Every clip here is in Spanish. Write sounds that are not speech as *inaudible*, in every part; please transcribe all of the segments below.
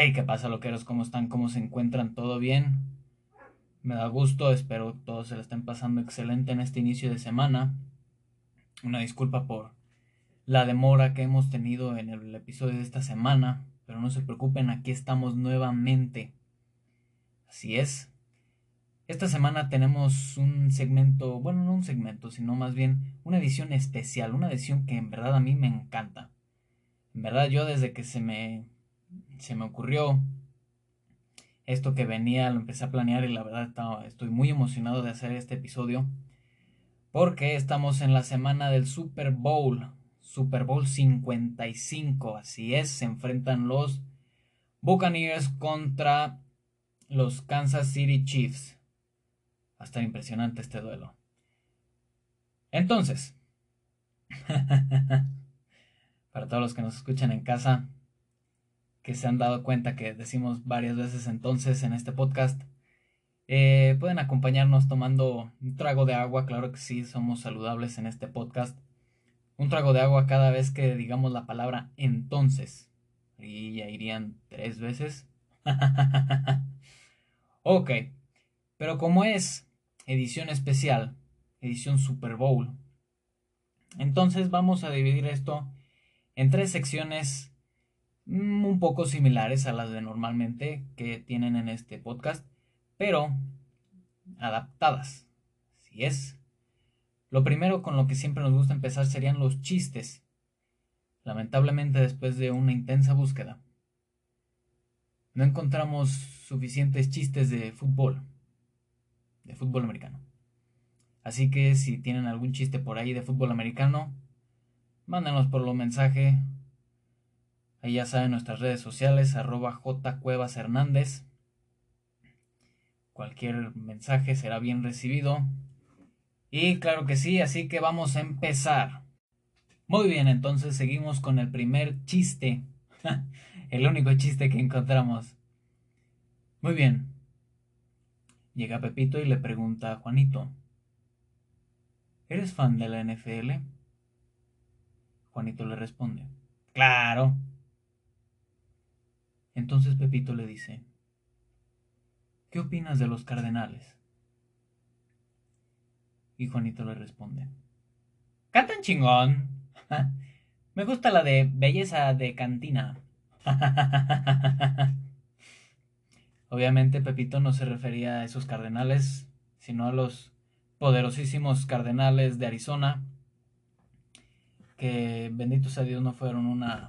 Hey, ¿qué pasa, loqueros? ¿Cómo están? ¿Cómo se encuentran? ¿Todo bien? Me da gusto, espero que todos se lo estén pasando excelente en este inicio de semana. Una disculpa por la demora que hemos tenido en el episodio de esta semana, pero no se preocupen, aquí estamos nuevamente. Así es. Esta semana tenemos un segmento, bueno, no un segmento, sino más bien una edición especial, una edición que en verdad a mí me encanta. En verdad yo desde que se me se me ocurrió esto que venía, lo empecé a planear y la verdad estoy muy emocionado de hacer este episodio porque estamos en la semana del Super Bowl, Super Bowl 55, así es, se enfrentan los Buccaneers contra los Kansas City Chiefs. Va a estar impresionante este duelo. Entonces, *laughs* para todos los que nos escuchan en casa, que se han dado cuenta que decimos varias veces entonces en este podcast. Eh, pueden acompañarnos tomando un trago de agua, claro que sí, somos saludables en este podcast. Un trago de agua cada vez que digamos la palabra entonces. Y ya irían tres veces. *laughs* ok, pero como es edición especial, edición Super Bowl, entonces vamos a dividir esto en tres secciones un poco similares a las de normalmente que tienen en este podcast, pero adaptadas. Así es. Lo primero con lo que siempre nos gusta empezar serían los chistes. Lamentablemente después de una intensa búsqueda, no encontramos suficientes chistes de fútbol, de fútbol americano. Así que si tienen algún chiste por ahí de fútbol americano, mándenos por lo mensaje Ahí ya saben nuestras redes sociales, arroba J Cuevas Hernández. Cualquier mensaje será bien recibido. Y claro que sí, así que vamos a empezar. Muy bien, entonces seguimos con el primer chiste. *laughs* el único chiste que encontramos. Muy bien. Llega Pepito y le pregunta a Juanito. ¿Eres fan de la NFL? Juanito le responde. Claro. Entonces Pepito le dice, ¿qué opinas de los cardenales? Y Juanito le responde, cantan chingón. *laughs* Me gusta la de belleza de cantina. *laughs* Obviamente Pepito no se refería a esos cardenales, sino a los poderosísimos cardenales de Arizona, que bendito sea Dios no fueron una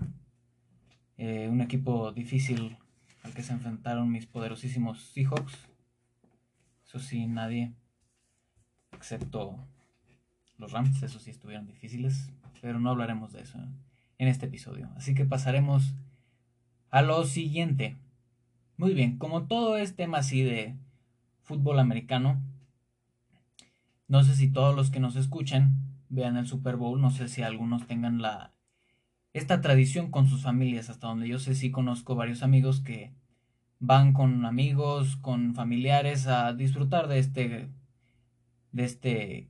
eh, un equipo difícil al que se enfrentaron mis poderosísimos Seahawks. Eso sí, nadie, excepto los Rams, eso sí estuvieron difíciles, pero no hablaremos de eso en este episodio. Así que pasaremos a lo siguiente. Muy bien, como todo es tema así de fútbol americano, no sé si todos los que nos escuchan vean el Super Bowl, no sé si algunos tengan la esta tradición con sus familias, hasta donde yo sé sí conozco varios amigos que van con amigos, con familiares a disfrutar de este de este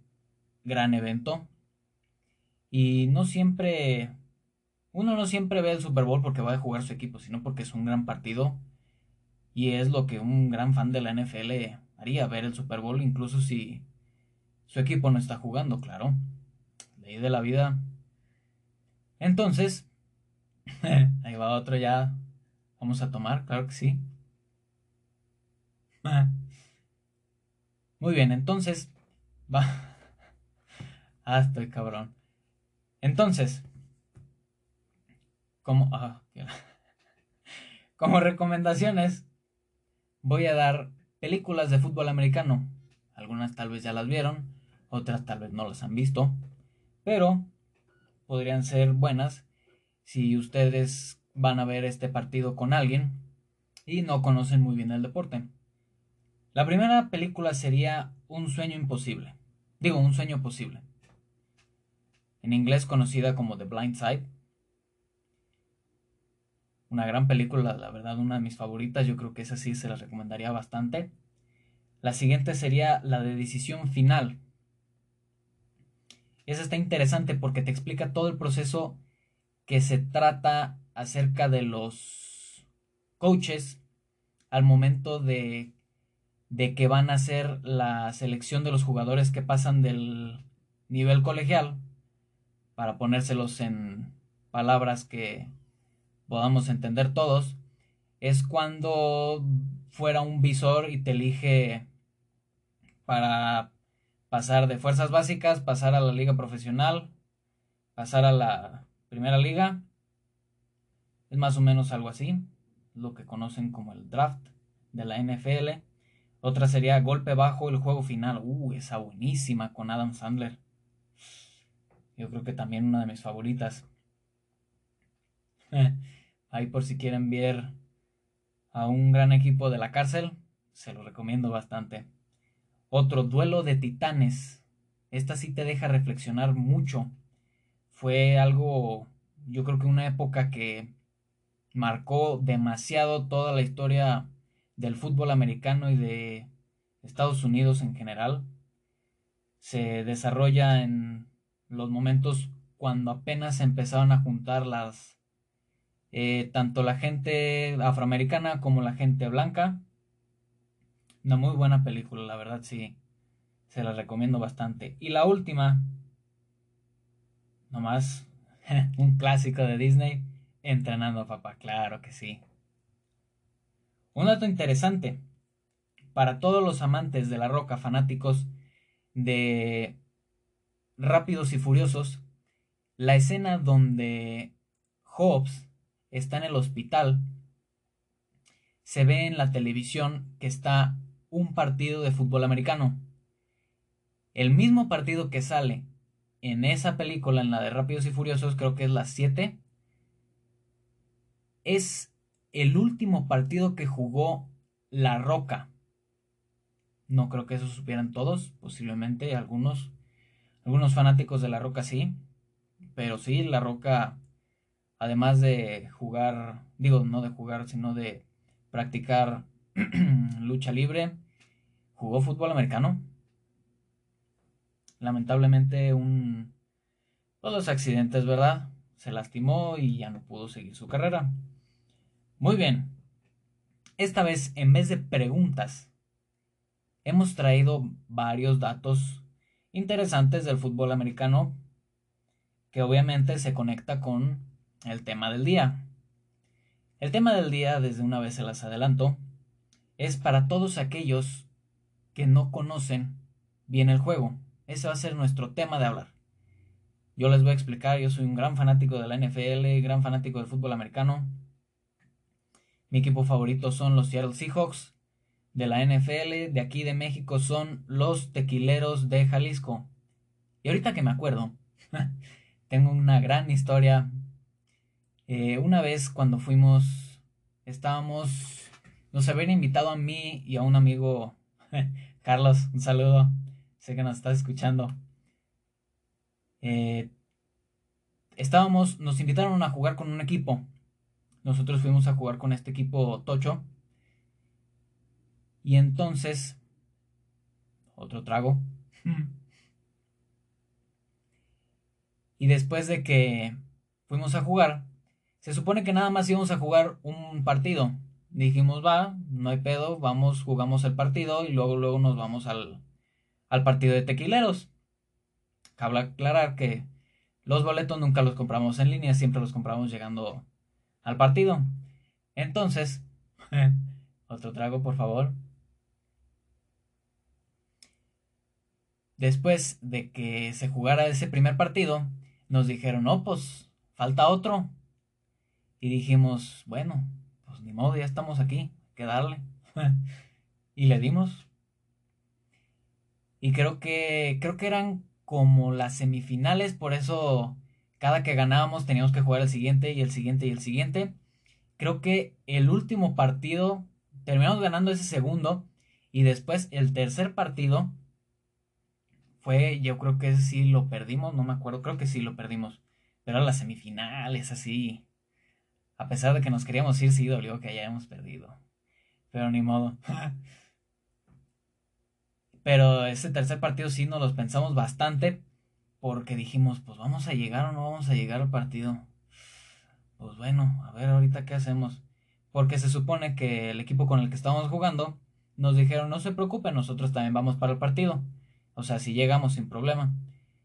gran evento. Y no siempre uno no siempre ve el Super Bowl porque va a jugar su equipo, sino porque es un gran partido y es lo que un gran fan de la NFL haría, ver el Super Bowl incluso si su equipo no está jugando, claro. Ley de la vida entonces, *laughs* ahí va otro ya. Vamos a tomar, claro que sí. *laughs* Muy bien, entonces, va. *laughs* Ah, estoy cabrón. Entonces, como, ah, como recomendaciones, voy a dar películas de fútbol americano. Algunas tal vez ya las vieron, otras tal vez no las han visto, pero podrían ser buenas si ustedes van a ver este partido con alguien y no conocen muy bien el deporte. La primera película sería Un sueño imposible. Digo, Un sueño posible. En inglés conocida como The Blind Side. Una gran película, la verdad, una de mis favoritas. Yo creo que esa sí se la recomendaría bastante. La siguiente sería la de Decisión Final esa está interesante porque te explica todo el proceso que se trata acerca de los coaches al momento de, de que van a hacer la selección de los jugadores que pasan del nivel colegial para ponérselos en palabras que podamos entender todos, es cuando fuera un visor y te elige para pasar de fuerzas básicas, pasar a la liga profesional, pasar a la primera liga. Es más o menos algo así, lo que conocen como el draft de la NFL. Otra sería golpe bajo el juego final. Uh, esa buenísima con Adam Sandler. Yo creo que también una de mis favoritas. *laughs* Ahí por si quieren ver a un gran equipo de la cárcel, se lo recomiendo bastante. Otro duelo de titanes. Esta sí te deja reflexionar mucho. Fue algo, yo creo que una época que marcó demasiado toda la historia del fútbol americano y de Estados Unidos en general. Se desarrolla en los momentos cuando apenas se empezaron a juntar las eh, tanto la gente afroamericana como la gente blanca. Una muy buena película, la verdad sí, se la recomiendo bastante. Y la última, nomás *laughs* un clásico de Disney, Entrenando a Papá, claro que sí. Un dato interesante, para todos los amantes de la roca, fanáticos de Rápidos y Furiosos, la escena donde Hobbs está en el hospital, se ve en la televisión que está un partido de fútbol americano. El mismo partido que sale en esa película, en la de Rápidos y Furiosos, creo que es la 7, es el último partido que jugó La Roca. No creo que eso supieran todos, posiblemente algunos, algunos fanáticos de La Roca sí, pero sí, La Roca, además de jugar, digo, no de jugar, sino de practicar *clears throat* lucha libre, jugó fútbol americano. Lamentablemente un... Todos los accidentes, ¿verdad? Se lastimó y ya no pudo seguir su carrera. Muy bien. Esta vez, en vez de preguntas, hemos traído varios datos interesantes del fútbol americano que obviamente se conecta con el tema del día. El tema del día, desde una vez se las adelanto, es para todos aquellos que no conocen bien el juego. Ese va a ser nuestro tema de hablar. Yo les voy a explicar, yo soy un gran fanático de la NFL, gran fanático del fútbol americano. Mi equipo favorito son los Seattle Seahawks de la NFL. De aquí de México son los Tequileros de Jalisco. Y ahorita que me acuerdo, *laughs* tengo una gran historia. Eh, una vez cuando fuimos, estábamos, nos habían invitado a mí y a un amigo, *laughs* Carlos, un saludo, sé que nos estás escuchando. Eh, estábamos, nos invitaron a jugar con un equipo nosotros fuimos a jugar con este equipo Tocho. Y entonces, otro trago. *laughs* y después de que fuimos a jugar, se supone que nada más íbamos a jugar un partido. Dijimos, va, no hay pedo, vamos, jugamos el partido y luego, luego nos vamos al, al partido de tequileros. Cabe aclarar que los boletos nunca los compramos en línea, siempre los compramos llegando al partido. Entonces, *laughs* otro trago, por favor. Después de que se jugara ese primer partido, nos dijeron, no, pues falta otro. Y dijimos, bueno, ni modo, ya estamos aquí, que darle. *laughs* y le dimos. Y creo que, creo que eran como las semifinales, por eso cada que ganábamos teníamos que jugar el siguiente y el siguiente y el siguiente. Creo que el último partido terminamos ganando ese segundo y después el tercer partido fue, yo creo que ese sí lo perdimos, no me acuerdo, creo que sí lo perdimos. Pero las semifinales, así. A pesar de que nos queríamos ir, sí dolió que hayamos perdido. Pero ni modo. *laughs* Pero ese tercer partido sí nos los pensamos bastante porque dijimos, pues vamos a llegar o no vamos a llegar al partido. Pues bueno, a ver ahorita qué hacemos. Porque se supone que el equipo con el que estábamos jugando nos dijeron, no se preocupen, nosotros también vamos para el partido. O sea, si llegamos sin problema.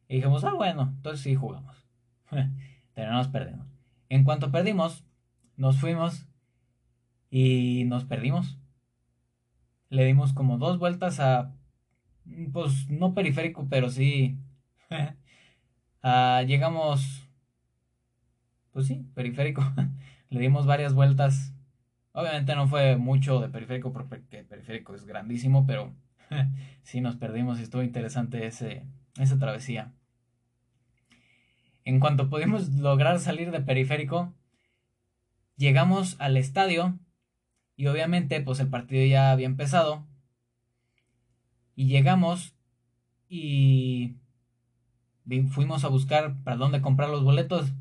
Y dijimos, ah, bueno, entonces sí jugamos. *laughs* Terminamos perdiendo. En cuanto perdimos, nos fuimos y nos perdimos. Le dimos como dos vueltas a, pues no periférico, pero sí. *laughs* llegamos, pues sí, periférico. *laughs* Le dimos varias vueltas. Obviamente no fue mucho de periférico porque periférico es grandísimo, pero *laughs* sí nos perdimos y estuvo interesante ese, esa travesía. En cuanto pudimos lograr salir de periférico, llegamos al estadio y obviamente pues el partido ya había empezado. Y llegamos y fuimos a buscar para dónde comprar los boletos.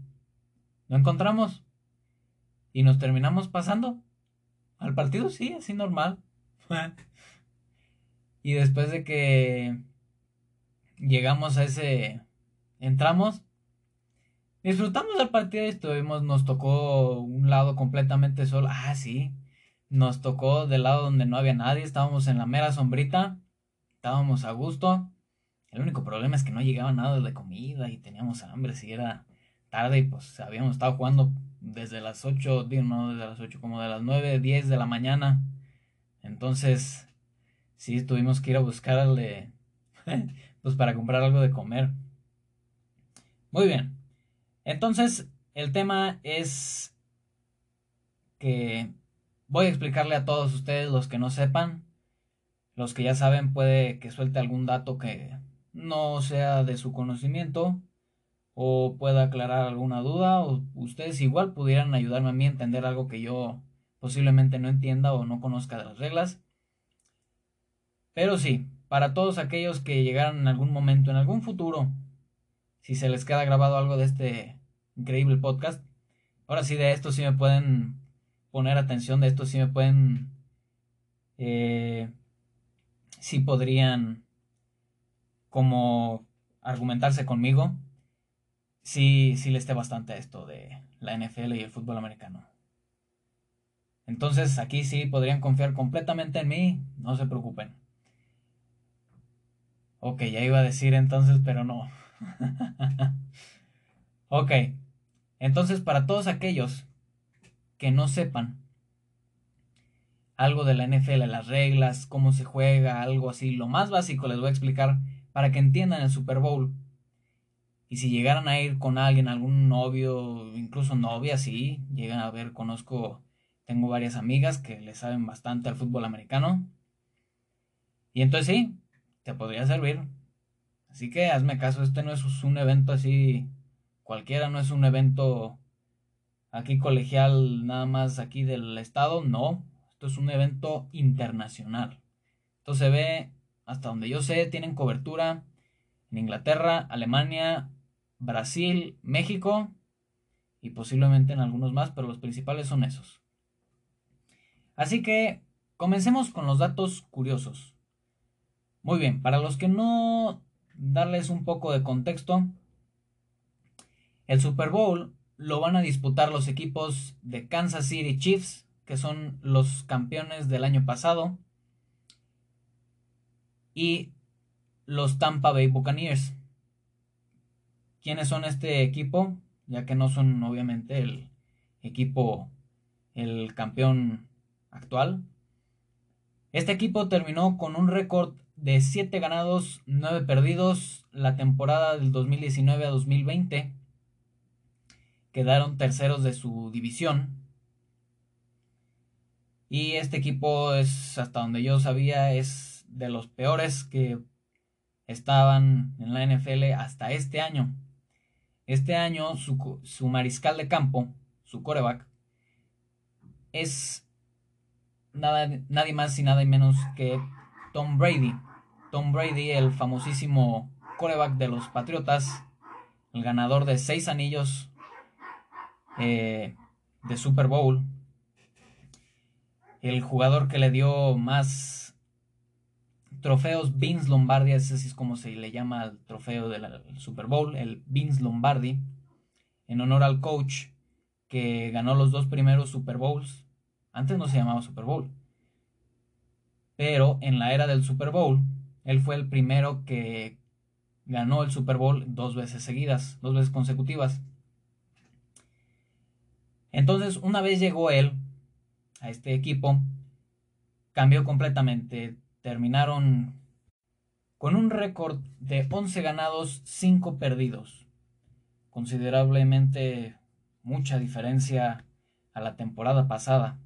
No encontramos. Y nos terminamos pasando. Al partido sí, así normal. *laughs* y después de que llegamos a ese... Entramos Disfrutamos del partido y estuvimos, nos tocó un lado completamente solo. Ah, sí. Nos tocó del lado donde no había nadie, estábamos en la mera sombrita, estábamos a gusto. El único problema es que no llegaba nada de comida y teníamos hambre, si era tarde y pues habíamos estado jugando desde las 8, digo, no desde las 8, como de las 9, 10 de la mañana. Entonces, sí, tuvimos que ir a buscarle, *laughs* pues para comprar algo de comer. Muy bien. Entonces, el tema es que voy a explicarle a todos ustedes los que no sepan. Los que ya saben puede que suelte algún dato que no sea de su conocimiento o pueda aclarar alguna duda o ustedes igual pudieran ayudarme a mí a entender algo que yo posiblemente no entienda o no conozca de las reglas. Pero sí, para todos aquellos que llegaran en algún momento, en algún futuro, si se les queda grabado algo de este increíble podcast. Ahora sí, de esto sí me pueden poner atención, de esto sí me pueden... Eh, sí podrían como argumentarse conmigo. Sí, sí le esté bastante esto de la NFL y el fútbol americano. Entonces aquí sí podrían confiar completamente en mí, no se preocupen. Ok, ya iba a decir entonces, pero no. *laughs* ok, entonces, para todos aquellos que no sepan algo de la NFL, las reglas, cómo se juega, algo así, lo más básico les voy a explicar para que entiendan el Super Bowl. Y si llegaran a ir con alguien, algún novio, incluso novia, sí, llegan a ver, conozco, tengo varias amigas que le saben bastante al fútbol americano. Y entonces sí, te podría servir. Así que hazme caso, este no es un evento así cualquiera, no es un evento aquí colegial nada más aquí del estado, no, esto es un evento internacional. Esto se ve, hasta donde yo sé, tienen cobertura en Inglaterra, Alemania, Brasil, México y posiblemente en algunos más, pero los principales son esos. Así que comencemos con los datos curiosos. Muy bien, para los que no darles un poco de contexto, el Super Bowl lo van a disputar los equipos de Kansas City Chiefs, que son los campeones del año pasado, y los Tampa Bay Buccaneers. ¿Quiénes son este equipo? Ya que no son obviamente el equipo, el campeón actual. Este equipo terminó con un récord de 7 ganados, 9 perdidos la temporada del 2019 a 2020 quedaron terceros de su división. Y este equipo es, hasta donde yo sabía, es de los peores que estaban en la NFL hasta este año. Este año su, su mariscal de campo, su coreback, es nada, nadie más y nada menos que Tom Brady. Tom Brady, el famosísimo coreback de los Patriotas, el ganador de seis anillos eh, de Super Bowl. El jugador que le dio más trofeos Vince Lombardi, ese es como se le llama al trofeo del Super Bowl, el Vince Lombardi, en honor al coach que ganó los dos primeros Super Bowls Antes no se llamaba Super Bowl. Pero en la era del Super Bowl, él fue el primero que ganó el Super Bowl dos veces seguidas, dos veces consecutivas. Entonces, una vez llegó él a este equipo, cambió completamente. Terminaron con un récord de 11 ganados, 5 perdidos. Considerablemente mucha diferencia a la temporada pasada.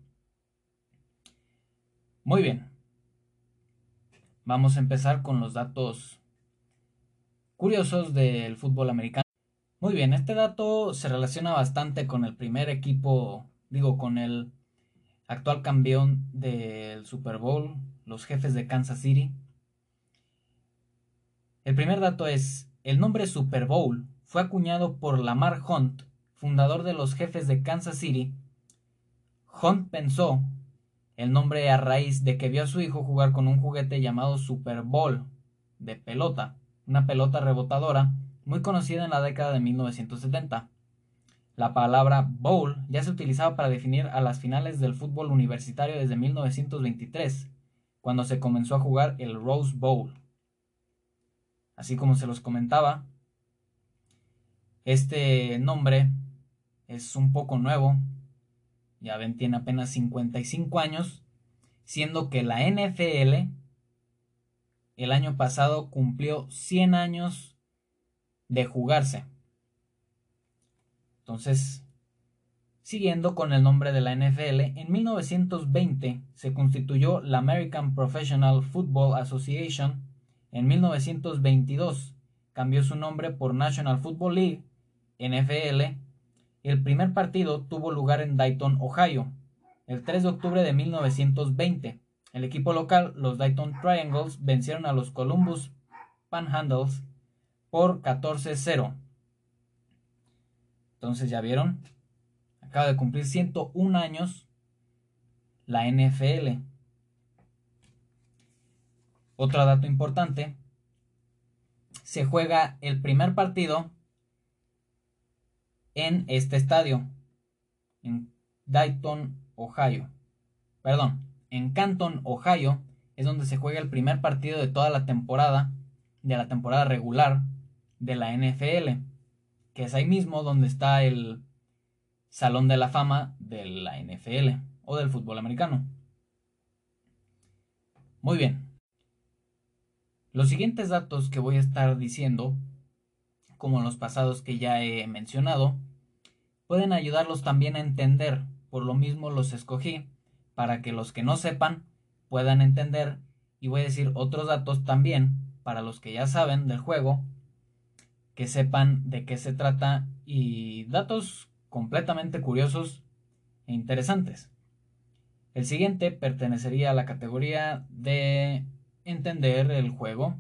Muy bien. Vamos a empezar con los datos curiosos del fútbol americano. Muy bien, este dato se relaciona bastante con el primer equipo, digo, con el actual campeón del Super Bowl, los jefes de Kansas City. El primer dato es, el nombre Super Bowl fue acuñado por Lamar Hunt, fundador de los jefes de Kansas City. Hunt pensó el nombre a raíz de que vio a su hijo jugar con un juguete llamado Super Bowl de pelota, una pelota rebotadora muy conocida en la década de 1970. La palabra bowl ya se utilizaba para definir a las finales del fútbol universitario desde 1923, cuando se comenzó a jugar el Rose Bowl. Así como se los comentaba, este nombre es un poco nuevo, ya ven, tiene apenas 55 años, siendo que la NFL el año pasado cumplió 100 años de jugarse. Entonces, siguiendo con el nombre de la NFL, en 1920 se constituyó la American Professional Football Association. En 1922 cambió su nombre por National Football League, NFL. El primer partido tuvo lugar en Dayton, Ohio, el 3 de octubre de 1920. El equipo local, los Dayton Triangles, vencieron a los Columbus Panhandles por 14-0. Entonces, ¿ya vieron? Acaba de cumplir 101 años la NFL. Otro dato importante. Se juega el primer partido en este estadio. En Dayton, Ohio. Perdón, en Canton, Ohio. Es donde se juega el primer partido de toda la temporada. De la temporada regular de la NFL, que es ahí mismo donde está el Salón de la Fama de la NFL o del fútbol americano. Muy bien. Los siguientes datos que voy a estar diciendo, como los pasados que ya he mencionado, pueden ayudarlos también a entender, por lo mismo los escogí, para que los que no sepan puedan entender y voy a decir otros datos también para los que ya saben del juego que sepan de qué se trata y datos completamente curiosos e interesantes. El siguiente pertenecería a la categoría de entender el juego.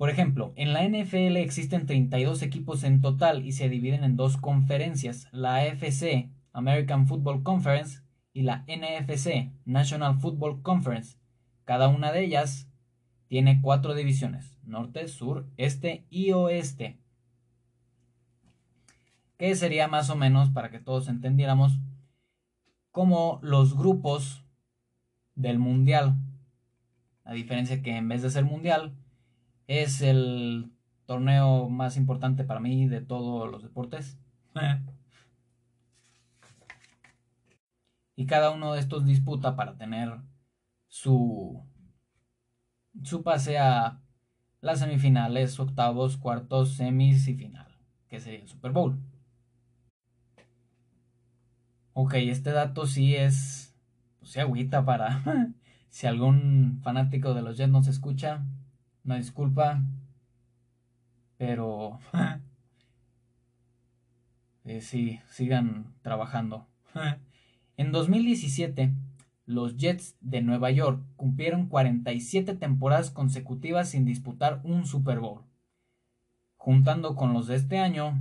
Por ejemplo, en la NFL existen 32 equipos en total y se dividen en dos conferencias, la AFC, American Football Conference, y la NFC, National Football Conference. Cada una de ellas tiene cuatro divisiones, norte, sur, este y oeste. Que sería más o menos, para que todos entendiéramos, como los grupos del mundial. La diferencia que en vez de ser mundial, es el torneo más importante para mí de todos los deportes. y cada uno de estos disputa para tener su su pase a las semifinales, octavos, cuartos, semis y final, que sería el Super Bowl. Ok, este dato sí es, pues sí agüita para, *laughs* si algún fanático de los Jets nos escucha, no disculpa, pero *laughs* eh, sí, sigan trabajando. en 2017, los Jets de Nueva York cumplieron 47 temporadas consecutivas sin disputar un Super Bowl. Juntando con los de este año,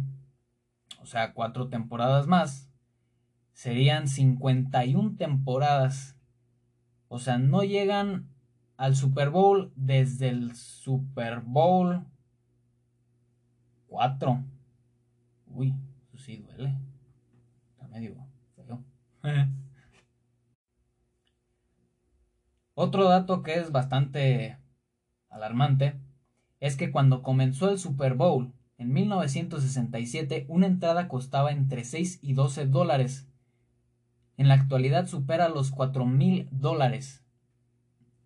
o sea, cuatro temporadas más, serían 51 temporadas. O sea, no llegan al Super Bowl desde el Super Bowl 4. Uy, eso sí duele. Está medio feo. Otro dato que es bastante alarmante es que cuando comenzó el Super Bowl en 1967 una entrada costaba entre 6 y 12 dólares. En la actualidad supera los 4 mil dólares.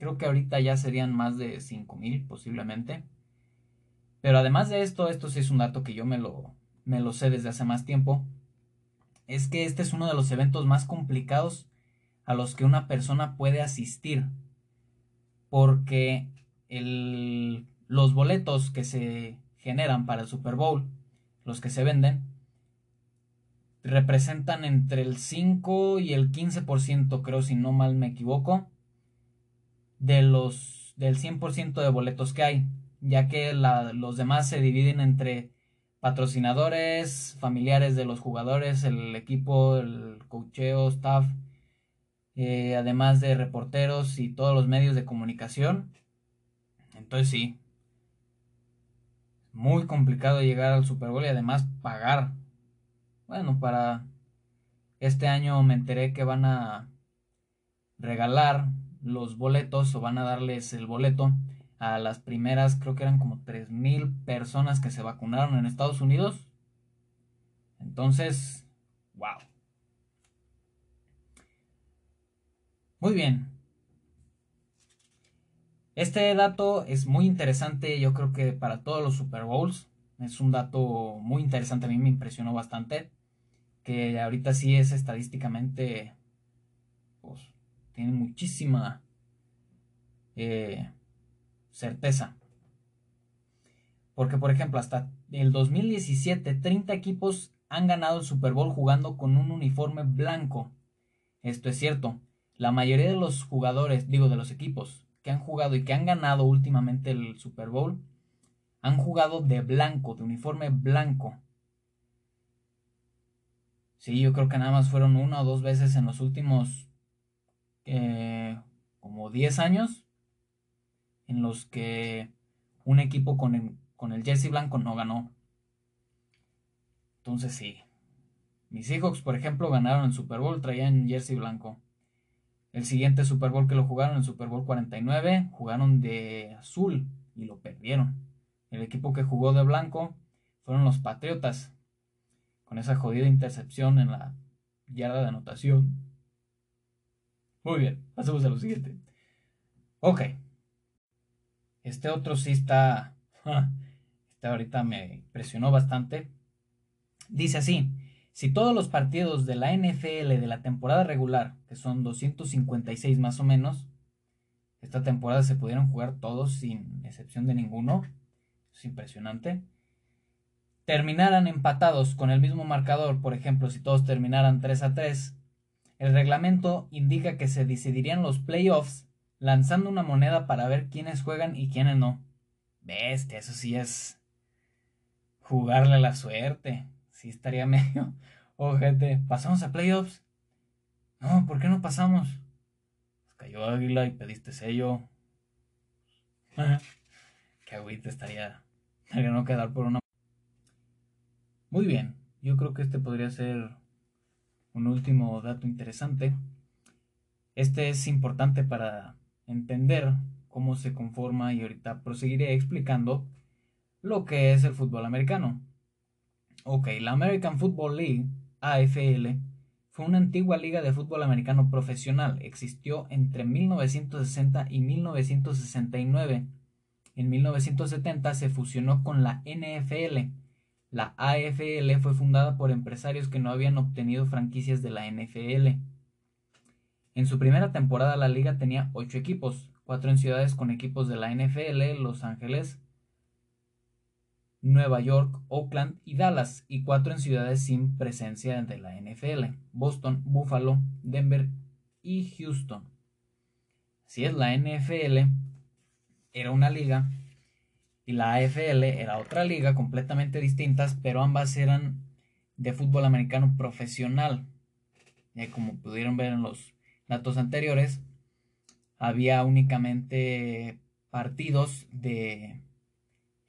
Creo que ahorita ya serían más de 5 mil posiblemente. Pero además de esto, esto sí es un dato que yo me lo, me lo sé desde hace más tiempo, es que este es uno de los eventos más complicados a los que una persona puede asistir. Porque el, los boletos que se generan para el Super Bowl, los que se venden, representan entre el 5 y el 15%, creo si no mal me equivoco, de los del 100% de boletos que hay, ya que los demás se dividen entre patrocinadores, familiares de los jugadores, el equipo, el cocheo, staff, eh, además de reporteros y todos los medios de comunicación. Entonces sí, muy complicado llegar al Super Bowl y además pagar. Bueno, para este año me enteré que van a regalar los boletos o van a darles el boleto a las primeras, creo que eran como 3.000 personas que se vacunaron en Estados Unidos. Entonces, wow. Muy bien. Este dato es muy interesante, yo creo que para todos los Super Bowls. Es un dato muy interesante, a mí me impresionó bastante. Que ahorita sí es estadísticamente, pues, tiene muchísima eh, certeza. Porque, por ejemplo, hasta el 2017, 30 equipos han ganado el Super Bowl jugando con un uniforme blanco. Esto es cierto. La mayoría de los jugadores, digo, de los equipos que han jugado y que han ganado últimamente el Super Bowl, han jugado de blanco, de uniforme blanco. Sí, yo creo que nada más fueron una o dos veces en los últimos eh, como 10 años en los que un equipo con el, con el jersey blanco no ganó. Entonces sí. Mis Seahawks, por ejemplo, ganaron el Super Bowl, traían jersey blanco. El siguiente Super Bowl que lo jugaron, el Super Bowl 49, jugaron de azul y lo perdieron. El equipo que jugó de blanco fueron los Patriotas, con esa jodida intercepción en la yarda de anotación. Muy bien, pasemos a lo siguiente. Ok, este otro sí está. Este ahorita me impresionó bastante. Dice así: si todos los partidos de la NFL de la temporada regular, que son 256 más o menos, esta temporada se pudieron jugar todos sin excepción de ninguno, es impresionante. Terminaran empatados con el mismo marcador, por ejemplo, si todos terminaran 3 a 3, el reglamento indica que se decidirían los playoffs lanzando una moneda para ver quiénes juegan y quiénes no. Bestia, eso sí es jugarle la suerte. Sí estaría *laughs* medio ojete. ¿Pasamos a playoffs? No, ¿por qué no pasamos? Pues cayó Águila y pediste sello. qué agüita estaría. Estaría no quedar por una. Muy bien, yo creo que este podría ser un último dato interesante. Este es importante para entender cómo se conforma y ahorita proseguiré explicando lo que es el fútbol americano. Ok, la American Football League, AFL, fue una antigua liga de fútbol americano profesional. Existió entre 1960 y 1969. En 1970 se fusionó con la NFL. La AFL fue fundada por empresarios que no habían obtenido franquicias de la NFL. En su primera temporada la liga tenía ocho equipos, cuatro en ciudades con equipos de la NFL, Los Ángeles, Nueva York, Oakland y Dallas, y cuatro en ciudades sin presencia de la NFL, Boston, Buffalo, Denver y Houston. Si es la NFL, era una liga y la AFL era otra liga completamente distintas, pero ambas eran de fútbol americano profesional. Y como pudieron ver en los datos anteriores, había únicamente partidos de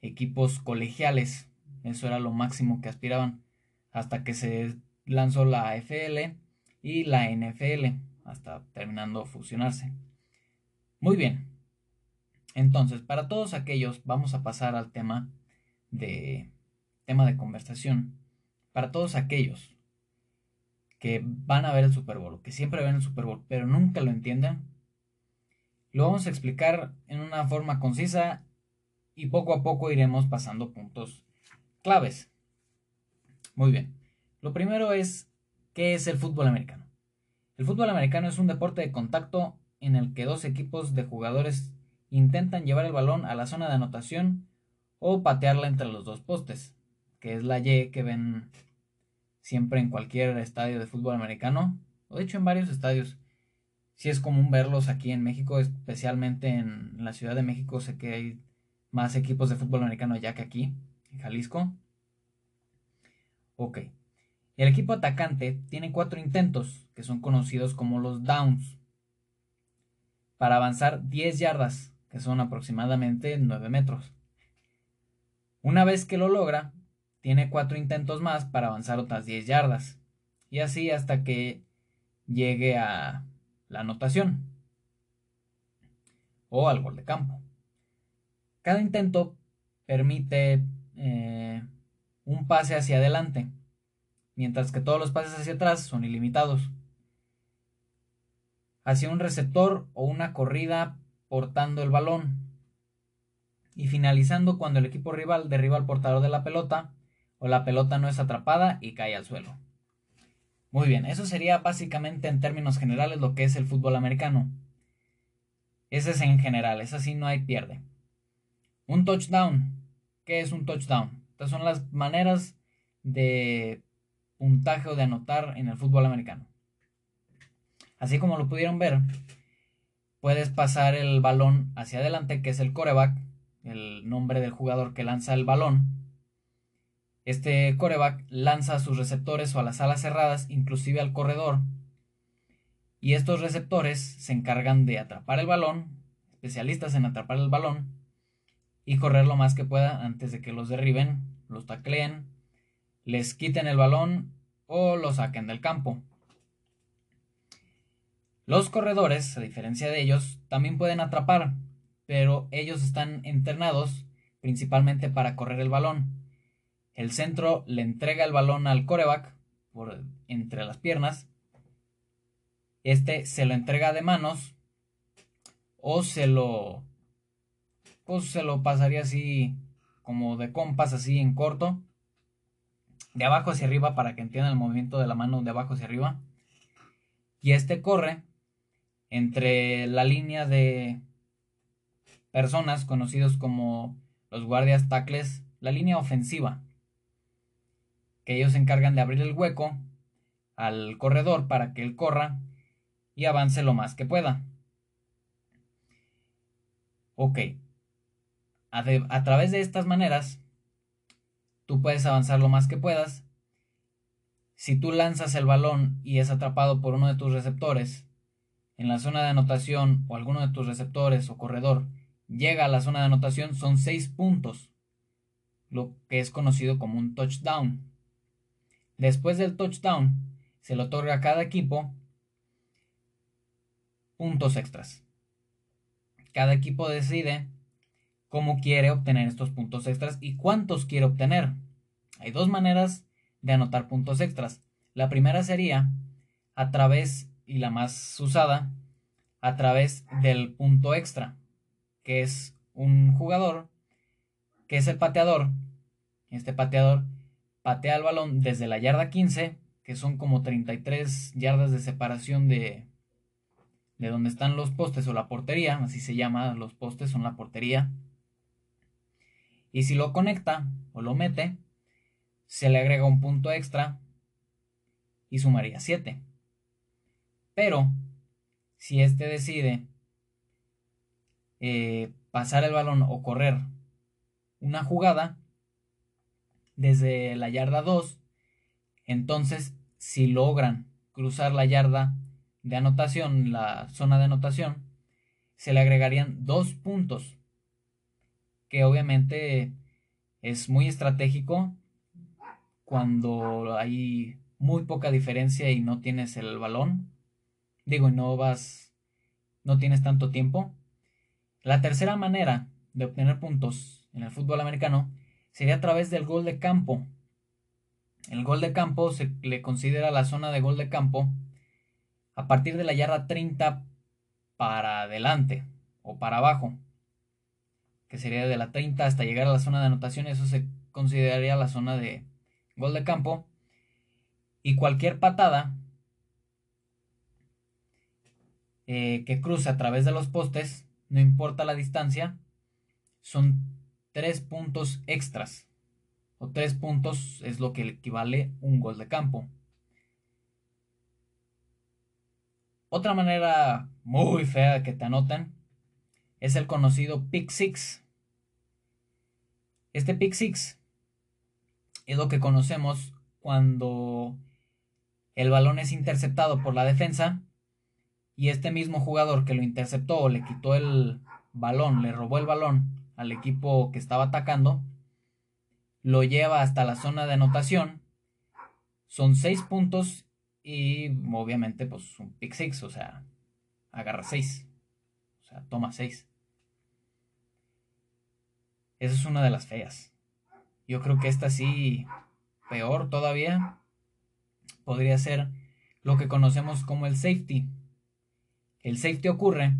equipos colegiales. Eso era lo máximo que aspiraban. Hasta que se lanzó la AFL y la NFL, hasta terminando fusionarse. Muy bien. Entonces, para todos aquellos, vamos a pasar al tema de tema de conversación. Para todos aquellos que van a ver el Super Bowl, que siempre ven el Super Bowl, pero nunca lo entienden, lo vamos a explicar en una forma concisa y poco a poco iremos pasando puntos claves. Muy bien. Lo primero es, ¿qué es el fútbol americano? El fútbol americano es un deporte de contacto en el que dos equipos de jugadores intentan llevar el balón a la zona de anotación o patearla entre los dos postes, que es la Y que ven siempre en cualquier estadio de fútbol americano, o de hecho en varios estadios. Si es común verlos aquí en México, especialmente en la Ciudad de México, sé que hay más equipos de fútbol americano allá que aquí, en Jalisco. Ok. El equipo atacante tiene cuatro intentos, que son conocidos como los downs, para avanzar 10 yardas, que son aproximadamente 9 metros. Una vez que lo logra, tiene cuatro intentos más para avanzar otras 10 yardas, y así hasta que llegue a la anotación o al gol de campo. Cada intento permite eh, un pase hacia adelante, mientras que todos los pases hacia atrás son ilimitados. Hacia un receptor o una corrida portando el balón. Y finalizando cuando el equipo rival derriba al portador de la pelota o la pelota no es atrapada y cae al suelo. Muy bien, eso sería básicamente en términos generales lo que es el fútbol americano. Ese es en general, es así, no hay pierde. Un touchdown. ¿Qué es un touchdown? Estas son las maneras de puntaje o de anotar en el fútbol americano. Así como lo pudieron ver, puedes pasar el balón hacia adelante, que es el coreback, el nombre del jugador que lanza el balón. Este coreback lanza a sus receptores o a las alas cerradas, inclusive al corredor. Y estos receptores se encargan de atrapar el balón, especialistas en atrapar el balón, y correr lo más que pueda antes de que los derriben, los tacleen, les quiten el balón o lo saquen del campo. Los corredores, a diferencia de ellos, también pueden atrapar, pero ellos están entrenados principalmente para correr el balón. El centro le entrega el balón al coreback por entre las piernas. Este se lo entrega de manos o se lo pues se lo pasaría así como de compas, así en corto, de abajo hacia arriba para que entiendan el movimiento de la mano de abajo hacia arriba. Y este corre entre la línea de personas conocidos como los guardias tacles, la línea ofensiva, que ellos se encargan de abrir el hueco al corredor para que él corra y avance lo más que pueda. Ok, a, través de estas maneras, tú puedes avanzar lo más que puedas. Si tú lanzas el balón y es atrapado por uno de tus receptores en la zona de anotación o alguno de tus receptores o corredor llega a la zona de anotación, son seis puntos, lo que es conocido como un touchdown. Después del touchdown, se le otorga a cada equipo puntos extras. Cada equipo decide cómo quiere obtener estos puntos extras y cuántos quiere obtener. Hay dos maneras de anotar puntos extras. La primera sería a través, y la más usada, a través del punto extra, que es un jugador que es el pateador. Este pateador patea el balón desde la yarda 15, que son como 33 yardas de separación de, de donde están los postes o la portería, así se llama, los postes son la portería y si lo conecta o lo mete, se le agrega un punto extra y sumaría 7. Pero si éste decide eh, pasar el balón o correr una jugada desde la yarda 2, entonces si logran cruzar la yarda de anotación, la zona de anotación, se le agregarían dos puntos que obviamente es muy estratégico cuando hay muy poca diferencia y no tienes el balón. Digo, no vas, no tienes tanto tiempo. La tercera manera de obtener puntos en el fútbol americano sería a través del gol de campo. El gol de campo se le considera la zona de gol de campo a partir de la yarda 30 para adelante o para abajo, que sería de la 30 hasta llegar a la zona de anotación, eso se consideraría la zona de gol de campo. Y cualquier patada eh, que cruce a través de los postes, no importa la distancia, son tres puntos extras. O tres puntos es lo que equivale un gol de campo. Otra manera muy fea que te anotan es el conocido pick six. Este pick six es lo que conocemos cuando el balón es interceptado por la defensa y este mismo jugador que lo interceptó le quitó el balón, le robó el balón al equipo que estaba atacando, lo lleva hasta la zona de anotación. Son seis puntos y obviamente, pues un pick six, o sea, agarra 6. O sea, toma 6. Esa es una de las feas. Yo creo que esta sí, peor todavía, podría ser lo que conocemos como el safety. El safety ocurre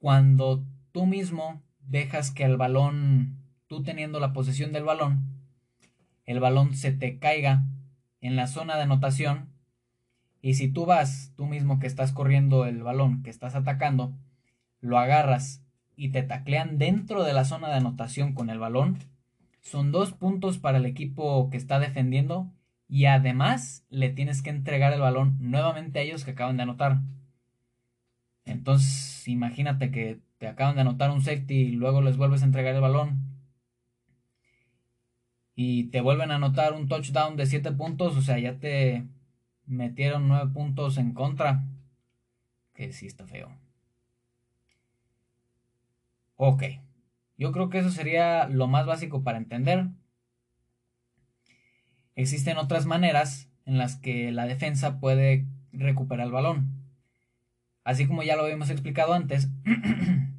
cuando tú mismo dejas que el balón, tú teniendo la posesión del balón, el balón se te caiga en la zona de anotación y si tú vas, tú mismo que estás corriendo el balón, que estás atacando, lo agarras y te taclean dentro de la zona de anotación con el balón, son dos puntos para el equipo que está defendiendo y además le tienes que entregar el balón nuevamente a ellos que acaban de anotar. Entonces, imagínate que te acaban de anotar un safety y luego les vuelves a entregar el balón y te vuelven a anotar un touchdown de 7 puntos, o sea, ya te metieron 9 puntos en contra, que sí está feo. Ok, yo creo que eso sería lo más básico para entender. Existen otras maneras en las que la defensa puede recuperar el balón. Así como ya lo habíamos explicado antes, *clears throat*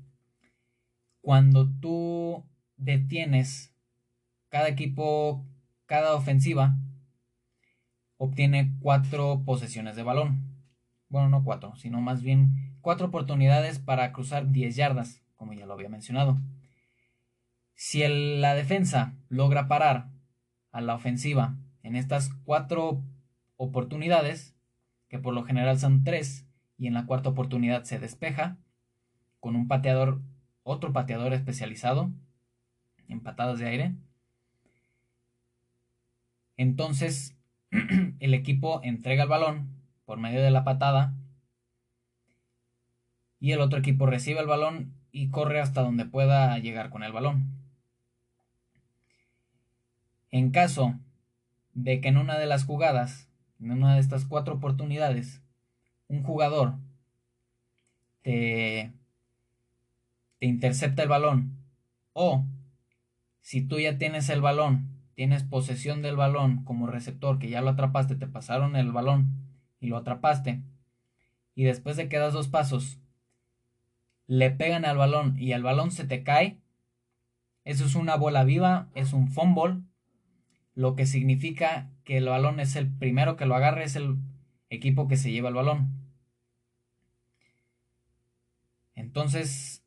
cuando tú detienes cada equipo, cada ofensiva, obtiene cuatro posesiones de balón. Bueno, no cuatro, sino más bien cuatro oportunidades para cruzar 10 yardas, como ya lo había mencionado. Si la defensa logra parar a la ofensiva en estas cuatro oportunidades, que por lo general son tres, y en la cuarta oportunidad se despeja, con un pateador, otro pateador especializado en patadas de aire, entonces, *clears throat* el equipo entrega el balón por medio de la patada y el otro equipo recibe el balón y corre hasta donde pueda llegar con el balón. En caso de que en una de las jugadas, en una de estas cuatro oportunidades, un jugador te, te intercepta el balón o si tú ya tienes el balón tienes posesión del balón como receptor, que ya lo atrapaste, te pasaron el balón y lo atrapaste, y después de que das dos pasos, le pegan al balón y el balón se te cae, eso es una bola viva, es un fumble, lo que significa que el balón es el primero que lo agarre, es el equipo que se lleva el balón. Entonces,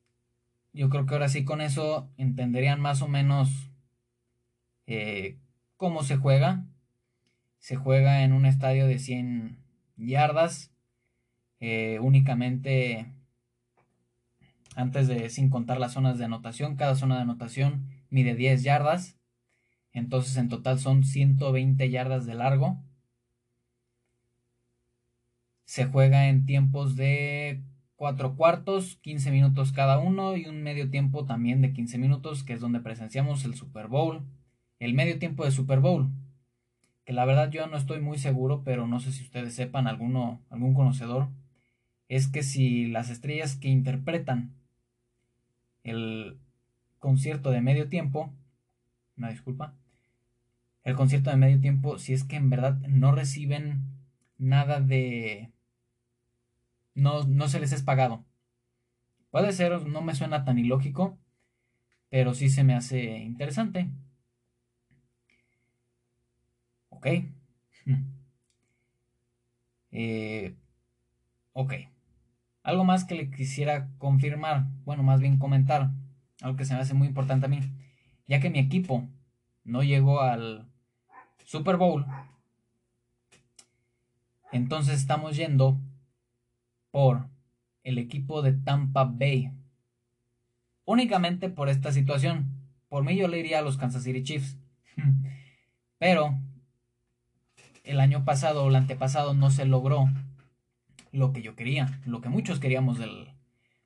yo creo que ahora sí con eso entenderían más o menos eh, ¿Cómo se juega? Se juega en un estadio de 100 yardas, eh, únicamente antes de sin contar las zonas de anotación. Cada zona de anotación mide 10 yardas. Entonces en total son 120 yardas de largo. Se juega en tiempos de 4 cuartos, 15 minutos cada uno y un medio tiempo también de 15 minutos, que es donde presenciamos el Super Bowl el medio tiempo de Super Bowl. Que la verdad yo no estoy muy seguro, pero no sé si ustedes sepan, alguno, algún conocedor, es que si las estrellas que interpretan el concierto de medio tiempo, una disculpa, el concierto de medio tiempo si es que en verdad no reciben nada de... No, no se les es pagado. Puede ser, no me suena tan ilógico, pero sí se me hace interesante. Ok. *laughs* Eh, ok. Algo más que le quisiera confirmar, bueno, más bien comentar, algo que se me hace muy importante a mí, ya que mi equipo no llegó al Super Bowl, entonces estamos yendo por el equipo de Tampa Bay. Únicamente por esta situación. Por mí yo le iría a los Kansas City Chiefs. *laughs* Pero el año pasado o el antepasado no se logró lo que yo quería, lo que muchos queríamos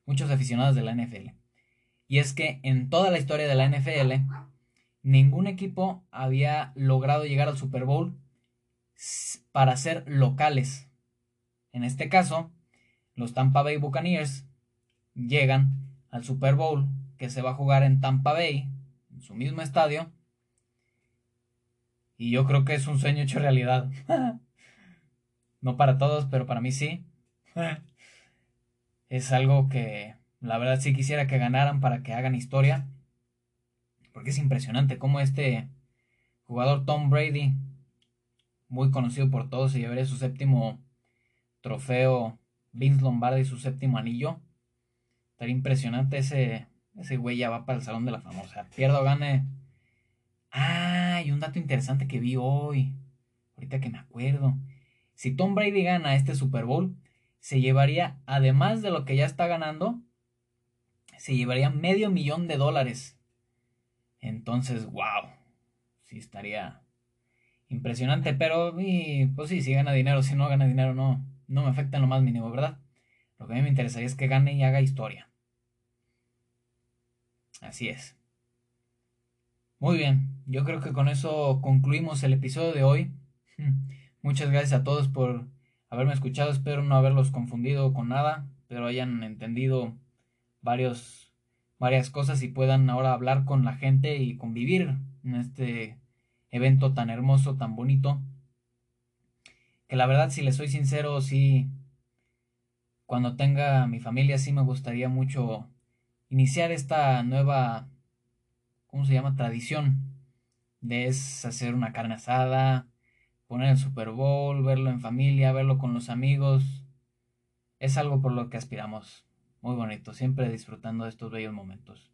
muchos aficionados de la NFL. Y es que en toda la historia de la NFL ningún equipo había logrado llegar al Super Bowl para ser locales. En este caso, los Tampa Bay Buccaneers llegan al Super Bowl que se va a jugar en Tampa Bay, en su mismo estadio, y yo creo que es un sueño hecho realidad. *laughs* no para todos, pero para mí sí. *laughs* es algo que la verdad sí quisiera que ganaran para que hagan historia. Porque es impresionante cómo este jugador Tom Brady, muy conocido por todos, se llevaría su séptimo trofeo Vince Lombardi, su séptimo anillo. Estaría impresionante ese, ese güey ya va para el Salón de la Fama. O o gane, Ah, y un dato interesante que vi hoy, ahorita que me acuerdo. Si Tom Brady gana este Super Bowl, se llevaría, además de lo que ya está ganando, se llevaría medio millón de dólares. Entonces, wow, sí estaría impresionante, pero pues sí, si gana dinero, si no gana dinero, no, no me afecta en lo más mínimo, ¿verdad? Lo que a mí me interesaría es que gane y haga historia. Así es. Muy bien, yo creo que con eso concluimos el episodio de hoy. Muchas gracias a todos por haberme escuchado. Espero no haberlos confundido con nada, pero hayan entendido varios, varias cosas y puedan ahora hablar con la gente y convivir en este evento tan hermoso, tan bonito. Que la verdad, si les soy sincero, sí, cuando tenga mi familia, sí me gustaría mucho iniciar esta nueva ¿cómo se llama? Tradición. De hacer una carne asada, poner el Super Bowl, verlo en familia, verlo con los amigos. Es algo por lo que aspiramos. Muy bonito, siempre disfrutando de estos bellos momentos.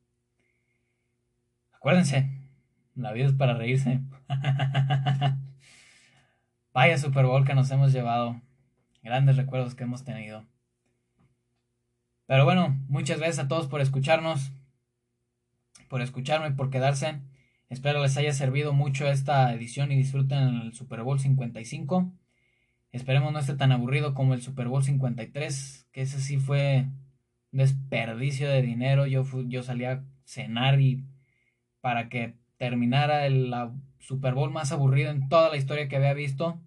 Acuérdense, la vida es para reírse. *laughs* Vaya Super Bowl que nos hemos llevado. Grandes recuerdos que hemos tenido. Pero bueno, muchas gracias a todos por escucharnos por escucharme, por quedarse. Espero les haya servido mucho esta edición y disfruten el Super Bowl 55. Esperemos no esté tan aburrido como el Super Bowl 53, que ese sí fue un desperdicio de dinero. Yo, yo salí a cenar y para que terminara el Super Bowl más aburrido en toda la historia que había visto.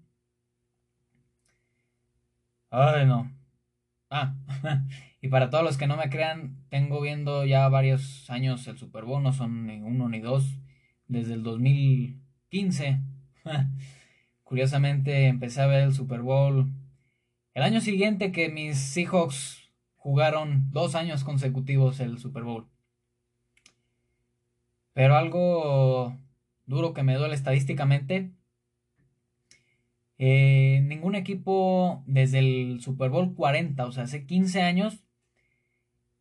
Ay, no. Ah, *laughs* y para todos los que no me crean, tengo viendo ya varios años el Super Bowl, no son ni uno ni dos, desde el 2015. *laughs* Curiosamente empecé a ver el Super Bowl el año siguiente que mis Seahawks jugaron dos años consecutivos el Super Bowl. Pero algo duro que me duele estadísticamente eh, ningún equipo desde el Super Bowl 40, o sea, hace 15 años,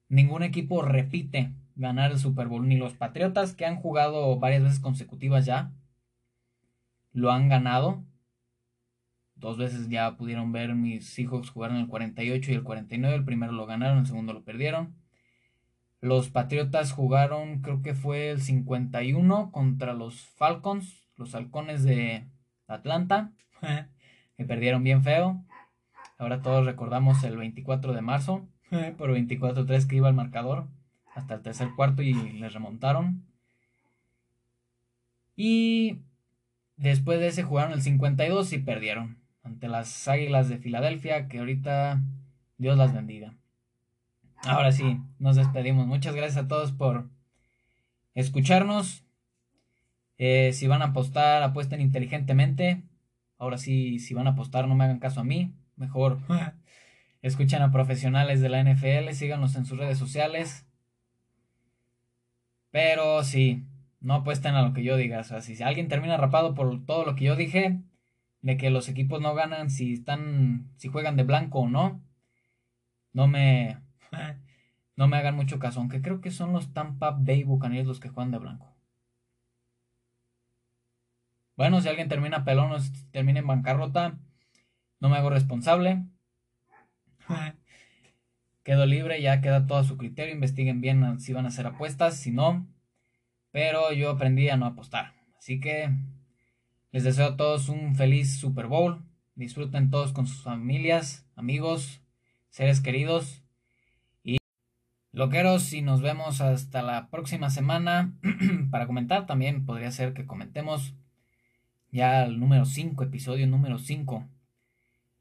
ningún equipo repite ganar el Super Bowl. Ni los Patriotas, que han jugado varias veces consecutivas ya, lo han ganado. Dos veces ya pudieron ver mis Seahawks jugar en el 48 y el 49. El primero lo ganaron, el segundo lo perdieron. Los Patriotas jugaron, creo que fue el 51 contra los Falcons, los halcones de Atlanta. *laughs* me perdieron bien feo. Ahora todos recordamos el 24 de marzo, *laughs* por 24-3 que iba el marcador hasta el tercer cuarto y les remontaron. Y después de ese jugaron el 52 y perdieron ante las Águilas de Filadelfia, que ahorita Dios las bendiga. Ahora sí, nos despedimos. Muchas gracias a todos por escucharnos. Eh, si van a apostar, apuesten inteligentemente. Ahora sí, si van a apostar, no me hagan caso a mí. Mejor *laughs* escuchen a profesionales de la NFL, síganos en sus redes sociales. Pero sí, no apuesten a lo que yo diga. O sea, si alguien termina rapado por todo lo que yo dije, de que los equipos no ganan si están, si juegan de blanco o no, no me, *laughs* no me hagan mucho caso. Aunque creo que son los Tampa Bay Buccaneers los que juegan de blanco. Bueno, si alguien termina pelón o termina en bancarrota, no me hago responsable. *laughs* Quedo libre, ya queda todo a su criterio. Investiguen bien si van a hacer apuestas, si no. Pero yo aprendí a no apostar. Así que les deseo a todos un feliz Super Bowl. Disfruten todos con sus familias, amigos, seres queridos. Y loqueros, y nos vemos hasta la próxima semana. *clears throat* Para comentar también podría ser que comentemos ya el número 5, episodio número 5.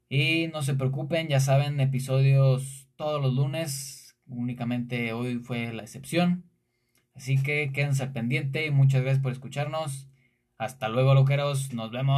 Y no se preocupen, ya saben, episodios todos los lunes, únicamente hoy fue la excepción. Así que quédense al pendiente muchas gracias por escucharnos. Hasta luego, loqueros, nos vemos.